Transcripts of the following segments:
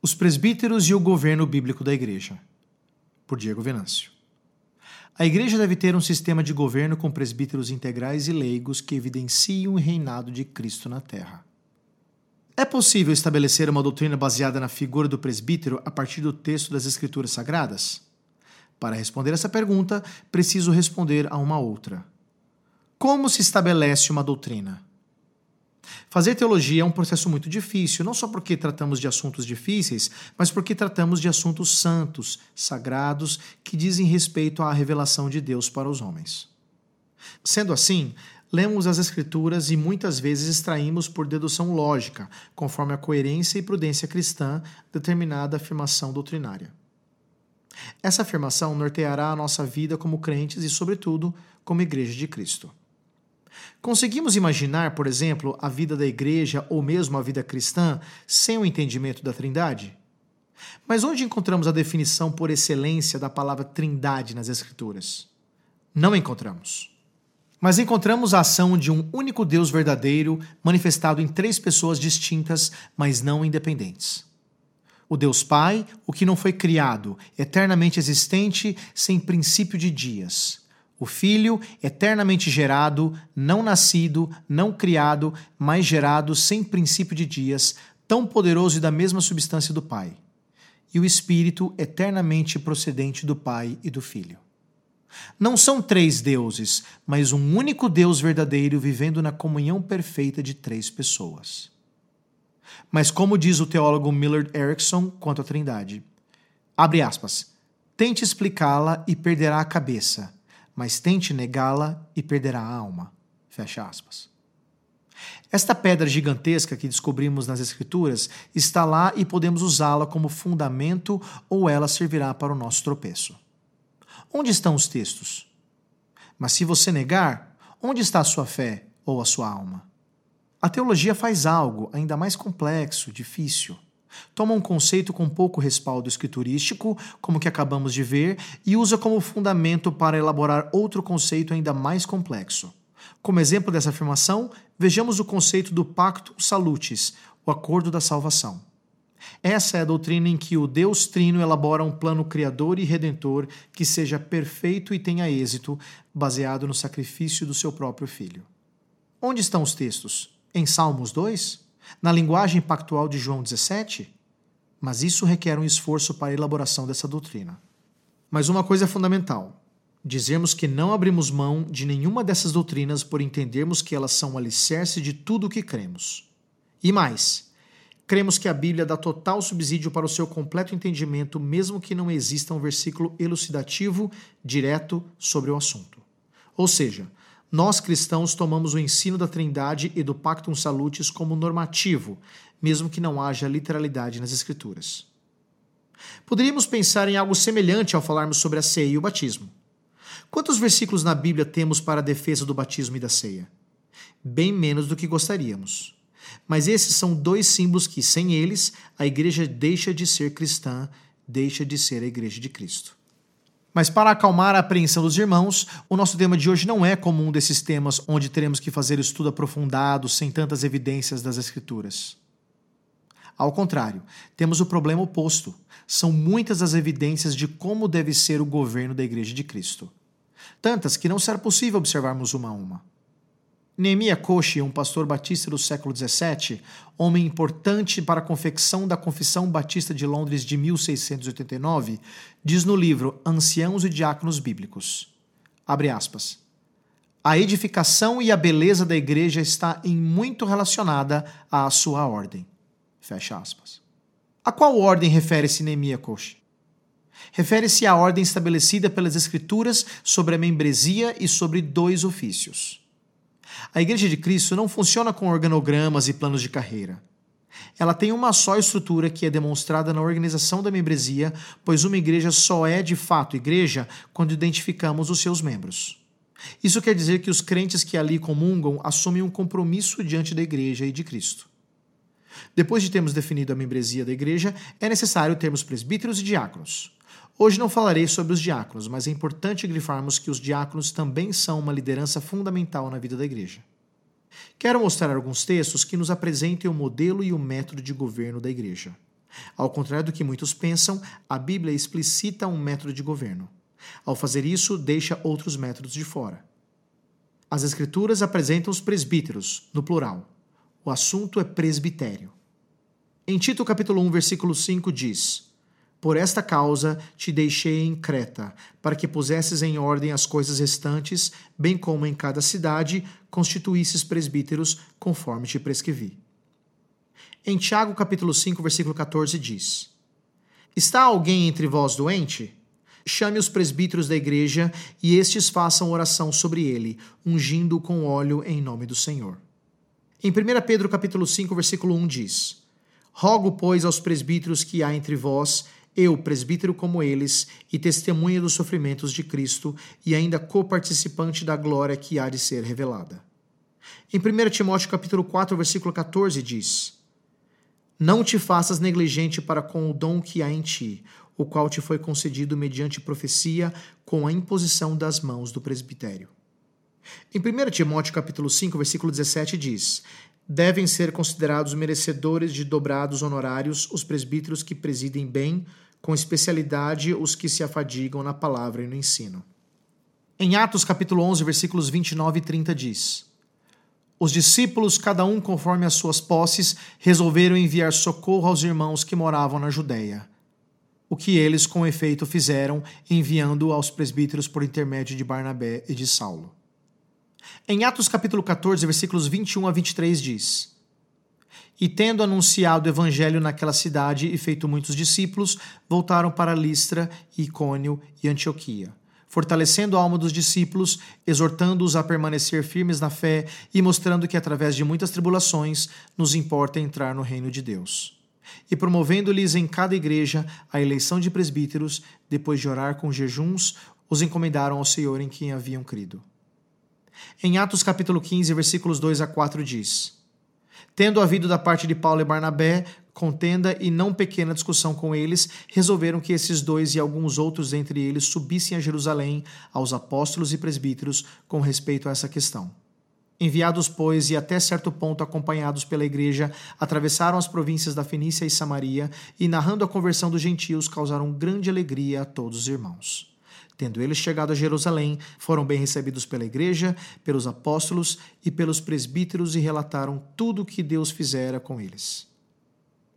Os presbíteros e o governo bíblico da Igreja, por Diego Venâncio. A Igreja deve ter um sistema de governo com presbíteros integrais e leigos que evidenciem o reinado de Cristo na Terra. É possível estabelecer uma doutrina baseada na figura do presbítero a partir do texto das Escrituras Sagradas? Para responder essa pergunta, preciso responder a uma outra. Como se estabelece uma doutrina? Fazer teologia é um processo muito difícil, não só porque tratamos de assuntos difíceis, mas porque tratamos de assuntos santos, sagrados, que dizem respeito à revelação de Deus para os homens. Sendo assim, lemos as Escrituras e muitas vezes extraímos por dedução lógica, conforme a coerência e prudência cristã, determinada afirmação doutrinária. Essa afirmação norteará a nossa vida como crentes e, sobretudo, como Igreja de Cristo. Conseguimos imaginar, por exemplo, a vida da igreja ou mesmo a vida cristã sem o entendimento da Trindade? Mas onde encontramos a definição por excelência da palavra Trindade nas Escrituras? Não encontramos. Mas encontramos a ação de um único Deus verdadeiro manifestado em três pessoas distintas, mas não independentes. O Deus Pai, o que não foi criado, eternamente existente, sem princípio de dias o Filho, eternamente gerado, não nascido, não criado, mas gerado sem princípio de dias, tão poderoso e da mesma substância do Pai. E o Espírito, eternamente procedente do Pai e do Filho. Não são três deuses, mas um único Deus verdadeiro vivendo na comunhão perfeita de três pessoas. Mas como diz o teólogo Millard Erickson quanto à Trindade, abre aspas, tente explicá-la e perderá a cabeça mas tente negá-la e perderá a alma. Fecha aspas. Esta pedra gigantesca que descobrimos nas Escrituras está lá e podemos usá-la como fundamento ou ela servirá para o nosso tropeço. Onde estão os textos? Mas se você negar, onde está a sua fé ou a sua alma? A teologia faz algo ainda mais complexo, difícil Toma um conceito com pouco respaldo escriturístico, como que acabamos de ver, e usa como fundamento para elaborar outro conceito ainda mais complexo. Como exemplo dessa afirmação, vejamos o conceito do Pacto Salutis, o acordo da salvação. Essa é a doutrina em que o Deus Trino elabora um plano criador e redentor que seja perfeito e tenha êxito, baseado no sacrifício do seu próprio filho. Onde estão os textos? Em Salmos 2? Na linguagem pactual de João 17? Mas isso requer um esforço para a elaboração dessa doutrina. Mas uma coisa é fundamental: dizermos que não abrimos mão de nenhuma dessas doutrinas por entendermos que elas são o alicerce de tudo o que cremos. E mais, cremos que a Bíblia dá total subsídio para o seu completo entendimento, mesmo que não exista um versículo elucidativo direto sobre o assunto. Ou seja, nós cristãos tomamos o ensino da Trindade e do Pactum Salutis como normativo, mesmo que não haja literalidade nas Escrituras. Poderíamos pensar em algo semelhante ao falarmos sobre a ceia e o batismo. Quantos versículos na Bíblia temos para a defesa do batismo e da ceia? Bem menos do que gostaríamos. Mas esses são dois símbolos que, sem eles, a igreja deixa de ser cristã, deixa de ser a igreja de Cristo. Mas para acalmar a apreensão dos irmãos, o nosso tema de hoje não é como um desses temas onde teremos que fazer estudo aprofundado sem tantas evidências das Escrituras. Ao contrário, temos o problema oposto. São muitas as evidências de como deve ser o governo da Igreja de Cristo. Tantas que não será possível observarmos uma a uma. Neemia Koshi, um pastor batista do século XVII, homem importante para a confecção da Confissão Batista de Londres de 1689, diz no livro Anciãos e Diáconos Bíblicos, abre aspas, a edificação e a beleza da igreja está em muito relacionada à sua ordem. Fecha aspas. A qual ordem refere-se Neemia Koshi? Refere-se à ordem estabelecida pelas Escrituras sobre a membresia e sobre dois ofícios. A Igreja de Cristo não funciona com organogramas e planos de carreira. Ela tem uma só estrutura que é demonstrada na organização da membresia, pois uma igreja só é de fato igreja quando identificamos os seus membros. Isso quer dizer que os crentes que ali comungam assumem um compromisso diante da igreja e de Cristo. Depois de termos definido a membresia da igreja, é necessário termos presbíteros e diáconos. Hoje não falarei sobre os diáconos, mas é importante grifarmos que os diáconos também são uma liderança fundamental na vida da igreja. Quero mostrar alguns textos que nos apresentem o modelo e o método de governo da igreja. Ao contrário do que muitos pensam, a Bíblia explicita um método de governo. Ao fazer isso, deixa outros métodos de fora. As Escrituras apresentam os presbíteros, no plural. O assunto é presbitério. Em Tito capítulo 1, versículo 5 diz: Por esta causa te deixei em Creta, para que pusesses em ordem as coisas restantes, bem como em cada cidade constituísses presbíteros, conforme te prescrevi. Em Tiago capítulo 5, versículo 14 diz: Está alguém entre vós doente? Chame os presbíteros da igreja e estes façam oração sobre ele, ungindo com óleo em nome do Senhor. Em 1 Pedro capítulo 5, versículo 1 diz: Rogo, pois, aos presbíteros que há entre vós, eu, presbítero como eles, e testemunha dos sofrimentos de Cristo, e ainda coparticipante da glória que há de ser revelada. Em 1 Timóteo capítulo 4, versículo 14 diz: não te faças negligente para com o dom que há em ti, o qual te foi concedido mediante profecia com a imposição das mãos do presbitério. Em 1 Timóteo capítulo 5, versículo 17 diz: Devem ser considerados merecedores de dobrados honorários os presbíteros que presidem bem, com especialidade os que se afadigam na palavra e no ensino. Em Atos capítulo 11, versículos 29 e 30 diz: os discípulos, cada um conforme as suas posses, resolveram enviar socorro aos irmãos que moravam na Judéia. O que eles, com efeito, fizeram, enviando aos presbíteros por intermédio de Barnabé e de Saulo. Em Atos capítulo 14, versículos 21 a 23 diz: E tendo anunciado o evangelho naquela cidade e feito muitos discípulos, voltaram para Listra, Icônio e Antioquia fortalecendo a alma dos discípulos, exortando-os a permanecer firmes na fé e mostrando que, através de muitas tribulações, nos importa entrar no reino de Deus. E promovendo-lhes em cada igreja a eleição de presbíteros, depois de orar com jejuns, os encomendaram ao Senhor em quem haviam crido. Em Atos capítulo 15, versículos 2 a 4 diz: Tendo havido da parte de Paulo e Barnabé contenda e não pequena discussão com eles, resolveram que esses dois e alguns outros entre eles subissem a Jerusalém aos apóstolos e presbíteros com respeito a essa questão. Enviados, pois, e até certo ponto acompanhados pela igreja, atravessaram as províncias da Fenícia e Samaria e, narrando a conversão dos gentios, causaram grande alegria a todos os irmãos. Tendo eles chegado a Jerusalém, foram bem recebidos pela igreja, pelos apóstolos e pelos presbíteros e relataram tudo o que Deus fizera com eles.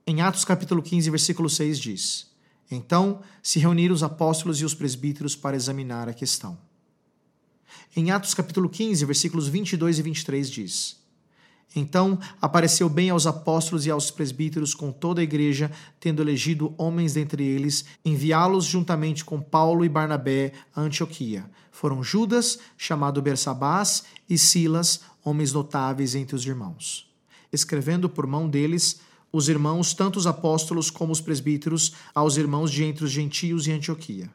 Em Atos capítulo 15, versículo 6 diz: Então se reuniram os apóstolos e os presbíteros para examinar a questão. Em Atos capítulo 15, versículos 22 e 23 diz: então apareceu bem aos apóstolos e aos presbíteros com toda a igreja, tendo elegido homens dentre eles, enviá-los juntamente com Paulo e Barnabé a Antioquia. Foram Judas, chamado Bersabás, e Silas, homens notáveis entre os irmãos. Escrevendo por mão deles, os irmãos, tanto os apóstolos como os presbíteros, aos irmãos de entre os gentios e Antioquia.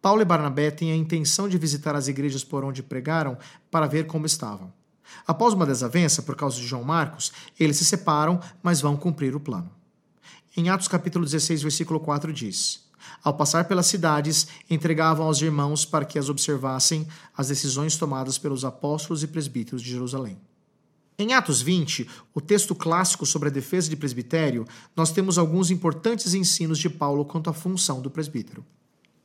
Paulo e Barnabé têm a intenção de visitar as igrejas por onde pregaram para ver como estavam. Após uma desavença por causa de João Marcos, eles se separam, mas vão cumprir o plano. Em Atos capítulo 16, versículo 4 diz: Ao passar pelas cidades, entregavam aos irmãos para que as observassem as decisões tomadas pelos apóstolos e presbíteros de Jerusalém. Em Atos 20, o texto clássico sobre a defesa de presbitério, nós temos alguns importantes ensinos de Paulo quanto à função do presbítero.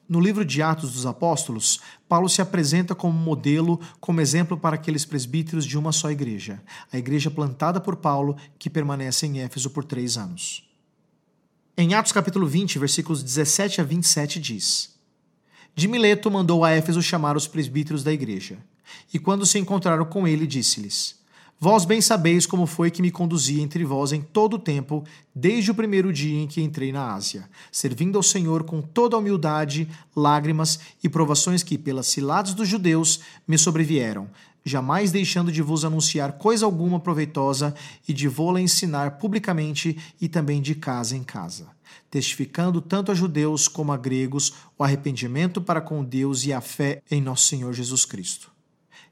No livro de Atos dos Apóstolos, Paulo se apresenta como modelo, como exemplo para aqueles presbíteros de uma só igreja, a igreja plantada por Paulo, que permanece em Éfeso por três anos. Em Atos capítulo 20, versículos 17 a 27 diz: De Mileto mandou a Éfeso chamar os presbíteros da igreja, e quando se encontraram com ele, disse-lhes: Vós bem sabeis como foi que me conduzi entre vós em todo o tempo, desde o primeiro dia em que entrei na Ásia, servindo ao Senhor com toda a humildade, lágrimas e provações que, pelas ciladas dos judeus, me sobrevieram, jamais deixando de vos anunciar coisa alguma proveitosa e de vô-la ensinar publicamente e também de casa em casa, testificando tanto a judeus como a gregos o arrependimento para com Deus e a fé em nosso Senhor Jesus Cristo.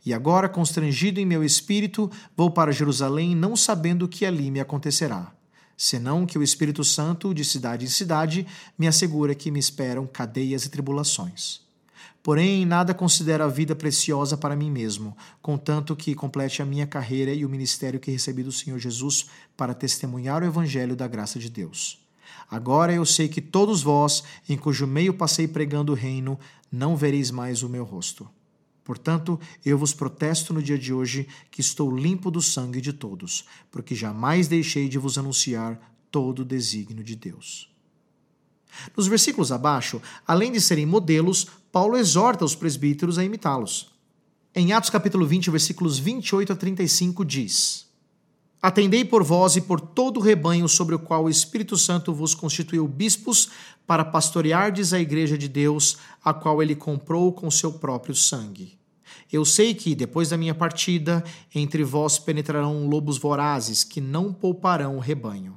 E agora, constrangido em meu espírito, vou para Jerusalém, não sabendo o que ali me acontecerá. Senão que o Espírito Santo, de cidade em cidade, me assegura que me esperam cadeias e tribulações. Porém, nada considero a vida preciosa para mim mesmo, contanto que complete a minha carreira e o ministério que recebi do Senhor Jesus para testemunhar o Evangelho da graça de Deus. Agora eu sei que todos vós, em cujo meio passei pregando o reino, não vereis mais o meu rosto. Portanto, eu vos protesto no dia de hoje que estou limpo do sangue de todos, porque jamais deixei de vos anunciar todo o desígnio de Deus. Nos versículos abaixo, além de serem modelos, Paulo exorta os presbíteros a imitá-los. Em Atos capítulo 20, versículos 28 a 35 diz: Atendei por vós e por todo o rebanho sobre o qual o Espírito Santo vos constituiu bispos para pastoreardes a igreja de Deus, a qual ele comprou com seu próprio sangue. Eu sei que, depois da minha partida, entre vós penetrarão lobos vorazes que não pouparão o rebanho.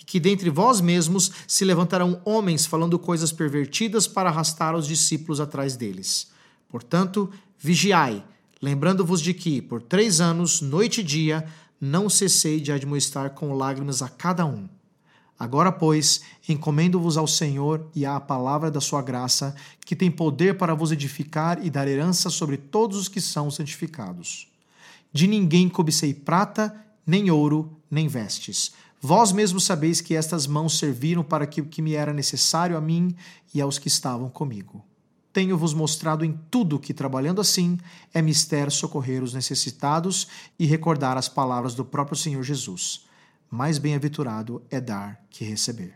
E que dentre vós mesmos se levantarão homens falando coisas pervertidas para arrastar os discípulos atrás deles. Portanto, vigiai, lembrando-vos de que, por três anos, noite e dia, não cessei de admoestar com lágrimas a cada um Agora, pois, encomendo-vos ao Senhor e à palavra da sua graça, que tem poder para vos edificar e dar herança sobre todos os que são santificados. De ninguém cobicei prata, nem ouro, nem vestes. Vós mesmos sabeis que estas mãos serviram para que o que me era necessário a mim e aos que estavam comigo. Tenho-vos mostrado em tudo que, trabalhando assim, é mister socorrer os necessitados e recordar as palavras do próprio Senhor Jesus mais bem-aventurado é dar que receber.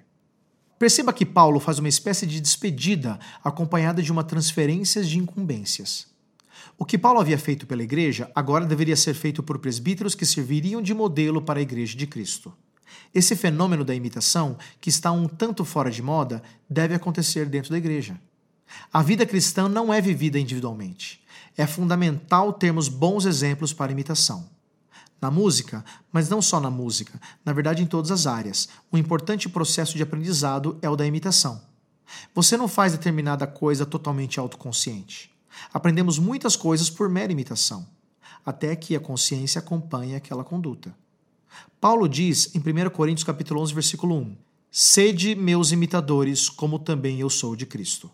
Perceba que Paulo faz uma espécie de despedida acompanhada de uma transferência de incumbências. O que Paulo havia feito pela igreja agora deveria ser feito por presbíteros que serviriam de modelo para a igreja de Cristo. Esse fenômeno da imitação, que está um tanto fora de moda, deve acontecer dentro da igreja. A vida cristã não é vivida individualmente. É fundamental termos bons exemplos para imitação na música, mas não só na música, na verdade em todas as áreas. Um importante processo de aprendizado é o da imitação. Você não faz determinada coisa totalmente autoconsciente. Aprendemos muitas coisas por mera imitação, até que a consciência acompanhe aquela conduta. Paulo diz em 1 Coríntios capítulo 11, versículo 1: Sede meus imitadores, como também eu sou de Cristo.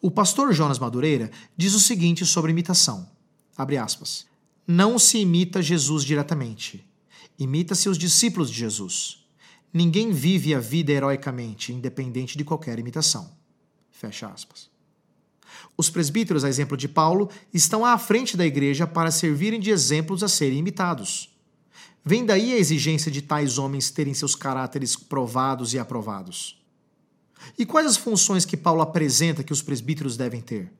O pastor Jonas Madureira diz o seguinte sobre imitação: aspas não se imita Jesus diretamente. Imita-se os discípulos de Jesus. Ninguém vive a vida heroicamente, independente de qualquer imitação. Fecha aspas. Os presbíteros, a exemplo de Paulo, estão à frente da igreja para servirem de exemplos a serem imitados. Vem daí a exigência de tais homens terem seus caráteres provados e aprovados. E quais as funções que Paulo apresenta que os presbíteros devem ter?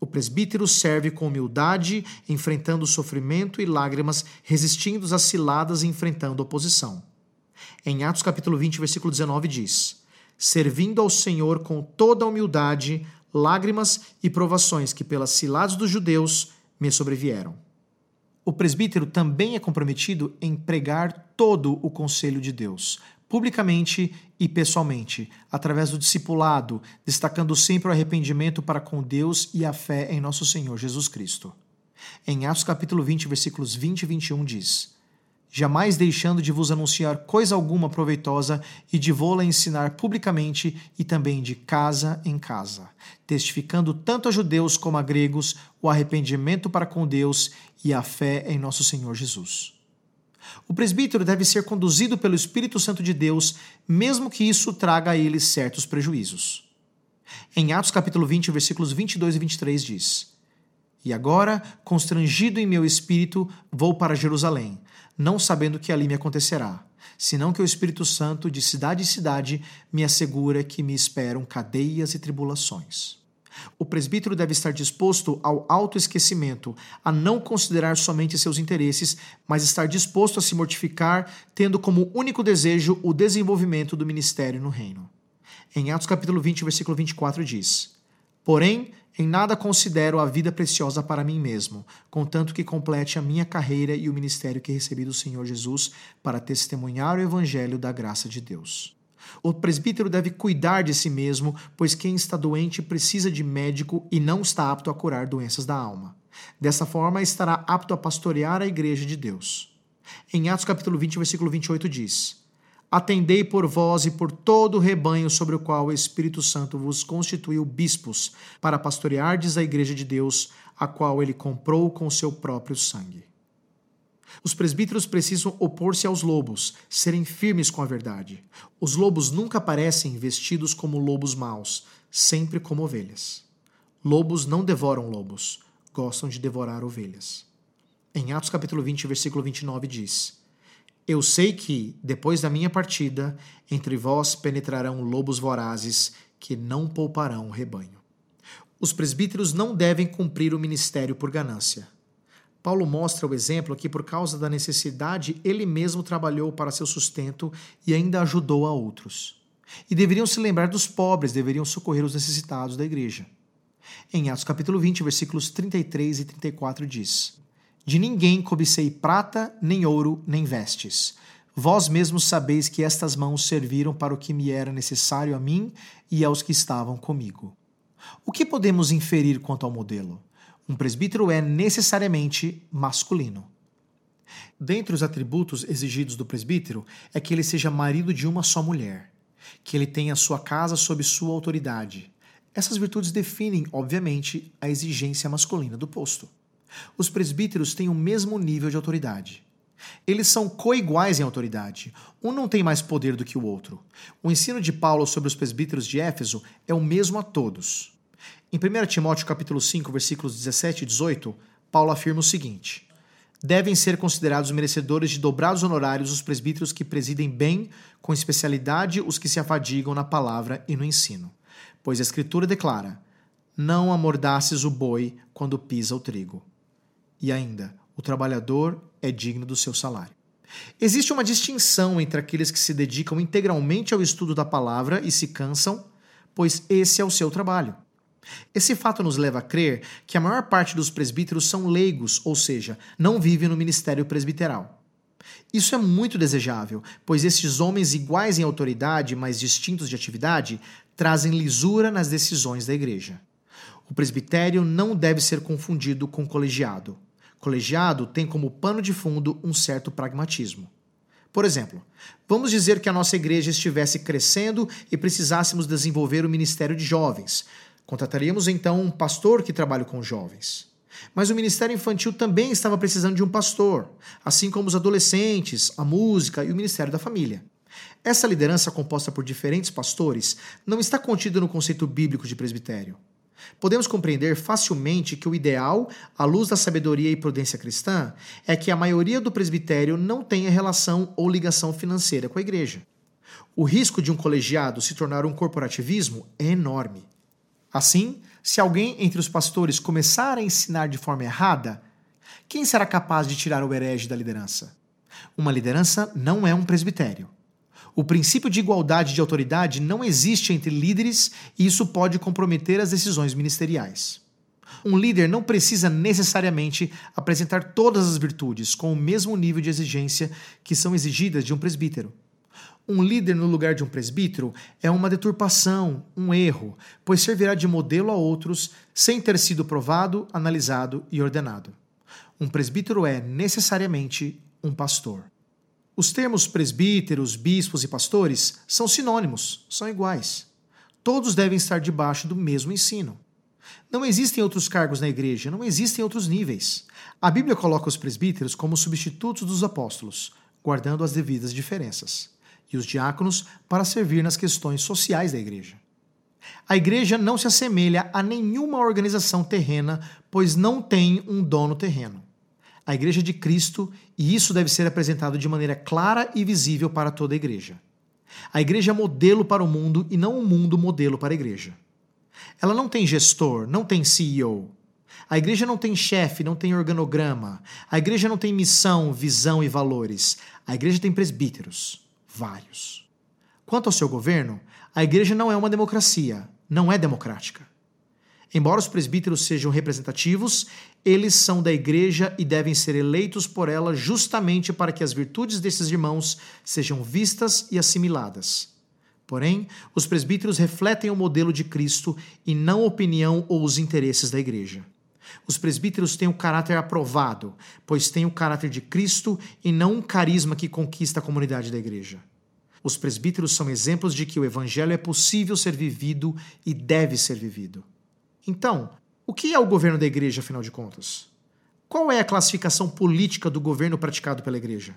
O presbítero serve com humildade, enfrentando sofrimento e lágrimas, resistindo às ciladas e enfrentando oposição. Em Atos capítulo 20, versículo 19 diz: Servindo ao Senhor com toda a humildade, lágrimas e provações que pelas ciladas dos judeus me sobrevieram. O presbítero também é comprometido em pregar todo o conselho de Deus, publicamente e pessoalmente, através do discipulado, destacando sempre o arrependimento para com Deus e a fé em nosso Senhor Jesus Cristo. Em Atos capítulo 20, versículos 20 e 21 diz: Jamais deixando de vos anunciar coisa alguma proveitosa e de vô-la ensinar publicamente e também de casa em casa, testificando tanto a judeus como a gregos o arrependimento para com Deus e a fé em nosso Senhor Jesus. O presbítero deve ser conduzido pelo Espírito Santo de Deus, mesmo que isso traga a ele certos prejuízos. Em Atos capítulo 20, versículos 22 e 23 diz: E agora, constrangido em meu espírito, vou para Jerusalém, não sabendo que ali me acontecerá, senão que o Espírito Santo, de cidade em cidade, me assegura que me esperam cadeias e tribulações. O presbítero deve estar disposto ao autoesquecimento, a não considerar somente seus interesses, mas estar disposto a se mortificar, tendo como único desejo o desenvolvimento do ministério no reino. Em Atos capítulo 20, versículo 24 diz: Porém, em nada considero a vida preciosa para mim mesmo, contanto que complete a minha carreira e o ministério que recebi do Senhor Jesus para testemunhar o evangelho da graça de Deus. O presbítero deve cuidar de si mesmo, pois quem está doente precisa de médico e não está apto a curar doenças da alma. Dessa forma, estará apto a pastorear a igreja de Deus. Em Atos capítulo 20, versículo 28 diz: Atendei por vós e por todo o rebanho sobre o qual o Espírito Santo vos constituiu bispos, para pastoreardes a igreja de Deus, a qual ele comprou com seu próprio sangue. Os presbíteros precisam opor-se aos lobos, serem firmes com a verdade. Os lobos nunca aparecem vestidos como lobos maus, sempre como ovelhas. Lobos não devoram lobos, gostam de devorar ovelhas. Em Atos capítulo 20, versículo 29 diz: Eu sei que, depois da minha partida, entre vós penetrarão lobos vorazes que não pouparão o rebanho. Os presbíteros não devem cumprir o ministério por ganância. Paulo mostra o exemplo que, por causa da necessidade, ele mesmo trabalhou para seu sustento e ainda ajudou a outros. E deveriam se lembrar dos pobres, deveriam socorrer os necessitados da igreja. Em Atos capítulo 20, versículos 33 e 34 diz: De ninguém cobicei prata, nem ouro, nem vestes. Vós mesmos sabeis que estas mãos serviram para o que me era necessário a mim e aos que estavam comigo. O que podemos inferir quanto ao modelo? Um presbítero é necessariamente masculino. Dentre os atributos exigidos do presbítero é que ele seja marido de uma só mulher, que ele tenha sua casa sob sua autoridade. Essas virtudes definem, obviamente, a exigência masculina do posto. Os presbíteros têm o mesmo nível de autoridade. Eles são coiguais em autoridade. Um não tem mais poder do que o outro. O ensino de Paulo sobre os presbíteros de Éfeso é o mesmo a todos. Em 1 Timóteo capítulo 5, versículos 17 e 18, Paulo afirma o seguinte: Devem ser considerados merecedores de dobrados honorários os presbíteros que presidem bem, com especialidade os que se afadigam na palavra e no ensino. Pois a Escritura declara: Não amordaces o boi quando pisa o trigo. E ainda, o trabalhador é digno do seu salário. Existe uma distinção entre aqueles que se dedicam integralmente ao estudo da palavra e se cansam, pois esse é o seu trabalho. Esse fato nos leva a crer que a maior parte dos presbíteros são leigos, ou seja, não vivem no ministério presbiteral. Isso é muito desejável, pois esses homens iguais em autoridade, mas distintos de atividade, trazem lisura nas decisões da igreja. O presbitério não deve ser confundido com colegiado. Colegiado tem como pano de fundo um certo pragmatismo. Por exemplo, vamos dizer que a nossa igreja estivesse crescendo e precisássemos desenvolver o ministério de jovens. Contrataríamos então um pastor que trabalhe com jovens. Mas o ministério infantil também estava precisando de um pastor, assim como os adolescentes, a música e o ministério da família. Essa liderança composta por diferentes pastores não está contida no conceito bíblico de presbitério. Podemos compreender facilmente que o ideal, à luz da sabedoria e prudência cristã, é que a maioria do presbitério não tenha relação ou ligação financeira com a igreja. O risco de um colegiado se tornar um corporativismo é enorme. Assim, se alguém entre os pastores começar a ensinar de forma errada, quem será capaz de tirar o herege da liderança? Uma liderança não é um presbitério. O princípio de igualdade de autoridade não existe entre líderes e isso pode comprometer as decisões ministeriais. Um líder não precisa necessariamente apresentar todas as virtudes com o mesmo nível de exigência que são exigidas de um presbítero. Um líder no lugar de um presbítero é uma deturpação, um erro, pois servirá de modelo a outros sem ter sido provado, analisado e ordenado. Um presbítero é necessariamente um pastor. Os termos presbíteros, bispos e pastores são sinônimos, são iguais. Todos devem estar debaixo do mesmo ensino. Não existem outros cargos na igreja, não existem outros níveis. A Bíblia coloca os presbíteros como substitutos dos apóstolos, guardando as devidas diferenças e os diáconos para servir nas questões sociais da igreja. A igreja não se assemelha a nenhuma organização terrena, pois não tem um dono terreno. A igreja de Cristo, e isso deve ser apresentado de maneira clara e visível para toda a igreja. A igreja é modelo para o mundo e não o mundo modelo para a igreja. Ela não tem gestor, não tem CEO. A igreja não tem chefe, não tem organograma. A igreja não tem missão, visão e valores. A igreja tem presbíteros vários. Quanto ao seu governo, a igreja não é uma democracia, não é democrática. Embora os presbíteros sejam representativos, eles são da igreja e devem ser eleitos por ela justamente para que as virtudes desses irmãos sejam vistas e assimiladas. Porém, os presbíteros refletem o modelo de Cristo e não a opinião ou os interesses da igreja. Os presbíteros têm o caráter aprovado, pois têm o caráter de Cristo e não um carisma que conquista a comunidade da igreja. Os presbíteros são exemplos de que o evangelho é possível ser vivido e deve ser vivido. Então, o que é o governo da igreja, afinal de contas? Qual é a classificação política do governo praticado pela igreja?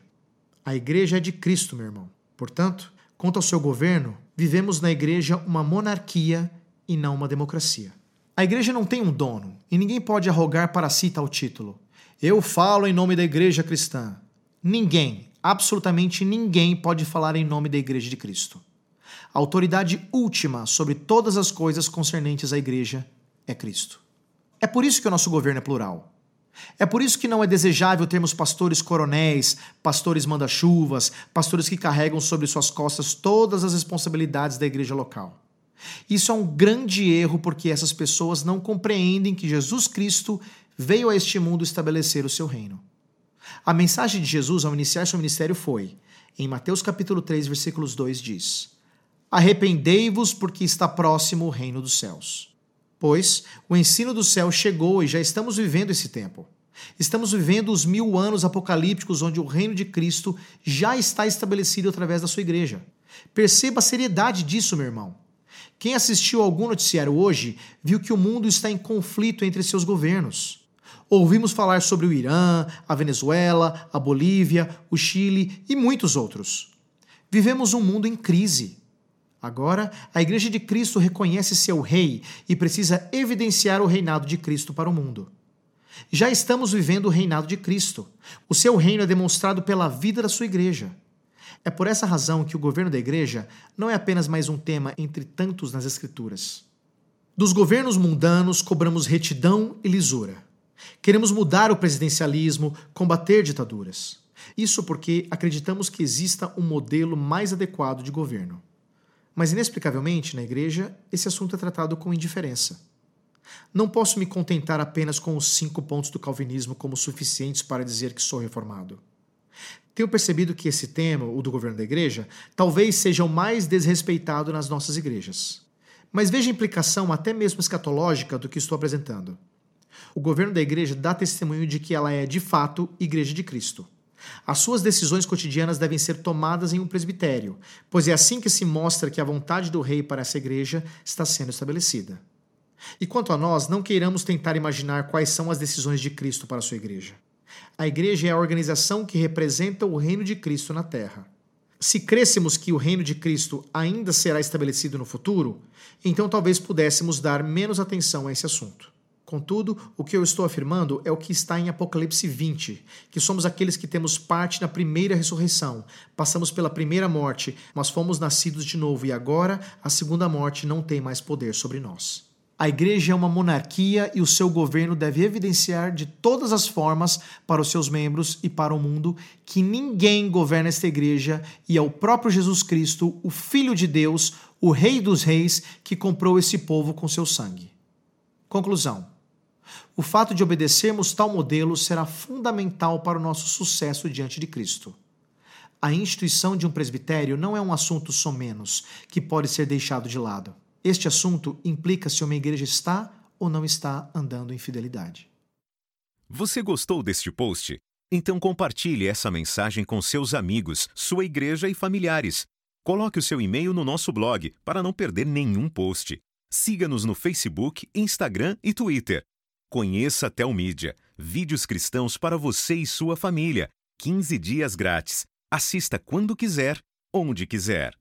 A igreja é de Cristo, meu irmão. Portanto, quanto ao seu governo, vivemos na igreja uma monarquia e não uma democracia. A igreja não tem um dono e ninguém pode arrogar para si tal título. Eu falo em nome da igreja cristã. Ninguém, absolutamente ninguém, pode falar em nome da igreja de Cristo. A autoridade última sobre todas as coisas concernentes à igreja é Cristo. É por isso que o nosso governo é plural. É por isso que não é desejável termos pastores coronéis, pastores manda-chuvas, pastores que carregam sobre suas costas todas as responsabilidades da igreja local. Isso é um grande erro porque essas pessoas não compreendem que Jesus Cristo veio a este mundo estabelecer o seu reino. A mensagem de Jesus ao iniciar seu ministério foi, em Mateus capítulo 3, versículos 2 diz: Arrependei-vos porque está próximo o reino dos céus. Pois o ensino do céu chegou e já estamos vivendo esse tempo. Estamos vivendo os mil anos apocalípticos onde o reino de Cristo já está estabelecido através da sua igreja. Perceba a seriedade disso, meu irmão. Quem assistiu algum noticiário hoje viu que o mundo está em conflito entre seus governos. Ouvimos falar sobre o Irã, a Venezuela, a Bolívia, o Chile e muitos outros. Vivemos um mundo em crise. Agora, a Igreja de Cristo reconhece seu rei e precisa evidenciar o reinado de Cristo para o mundo. Já estamos vivendo o reinado de Cristo. O seu reino é demonstrado pela vida da sua igreja. É por essa razão que o governo da igreja não é apenas mais um tema entre tantos nas Escrituras. Dos governos mundanos cobramos retidão e lisura. Queremos mudar o presidencialismo, combater ditaduras. Isso porque acreditamos que exista um modelo mais adequado de governo. Mas, inexplicavelmente, na igreja, esse assunto é tratado com indiferença. Não posso me contentar apenas com os cinco pontos do calvinismo como suficientes para dizer que sou reformado. Tenho percebido que esse tema, o do governo da igreja, talvez seja o mais desrespeitado nas nossas igrejas. Mas veja a implicação até mesmo escatológica do que estou apresentando. O governo da igreja dá testemunho de que ela é, de fato, igreja de Cristo. As suas decisões cotidianas devem ser tomadas em um presbitério, pois é assim que se mostra que a vontade do rei para essa igreja está sendo estabelecida. E quanto a nós, não queiramos tentar imaginar quais são as decisões de Cristo para a sua igreja. A igreja é a organização que representa o reino de Cristo na terra. Se crêssemos que o reino de Cristo ainda será estabelecido no futuro, então talvez pudéssemos dar menos atenção a esse assunto. Contudo, o que eu estou afirmando é o que está em Apocalipse 20, que somos aqueles que temos parte na primeira ressurreição, passamos pela primeira morte, mas fomos nascidos de novo e agora a segunda morte não tem mais poder sobre nós. A igreja é uma monarquia e o seu governo deve evidenciar de todas as formas para os seus membros e para o mundo que ninguém governa esta igreja e é o próprio Jesus Cristo, o Filho de Deus, o Rei dos Reis, que comprou esse povo com seu sangue. Conclusão. O fato de obedecermos tal modelo será fundamental para o nosso sucesso diante de Cristo. A instituição de um presbitério não é um assunto somenos que pode ser deixado de lado. Este assunto implica se uma igreja está ou não está andando em fidelidade. Você gostou deste post? Então compartilhe essa mensagem com seus amigos, sua igreja e familiares. Coloque o seu e-mail no nosso blog para não perder nenhum post. Siga-nos no Facebook, Instagram e Twitter. Conheça a Telmídia, vídeos cristãos para você e sua família. 15 dias grátis. Assista quando quiser, onde quiser.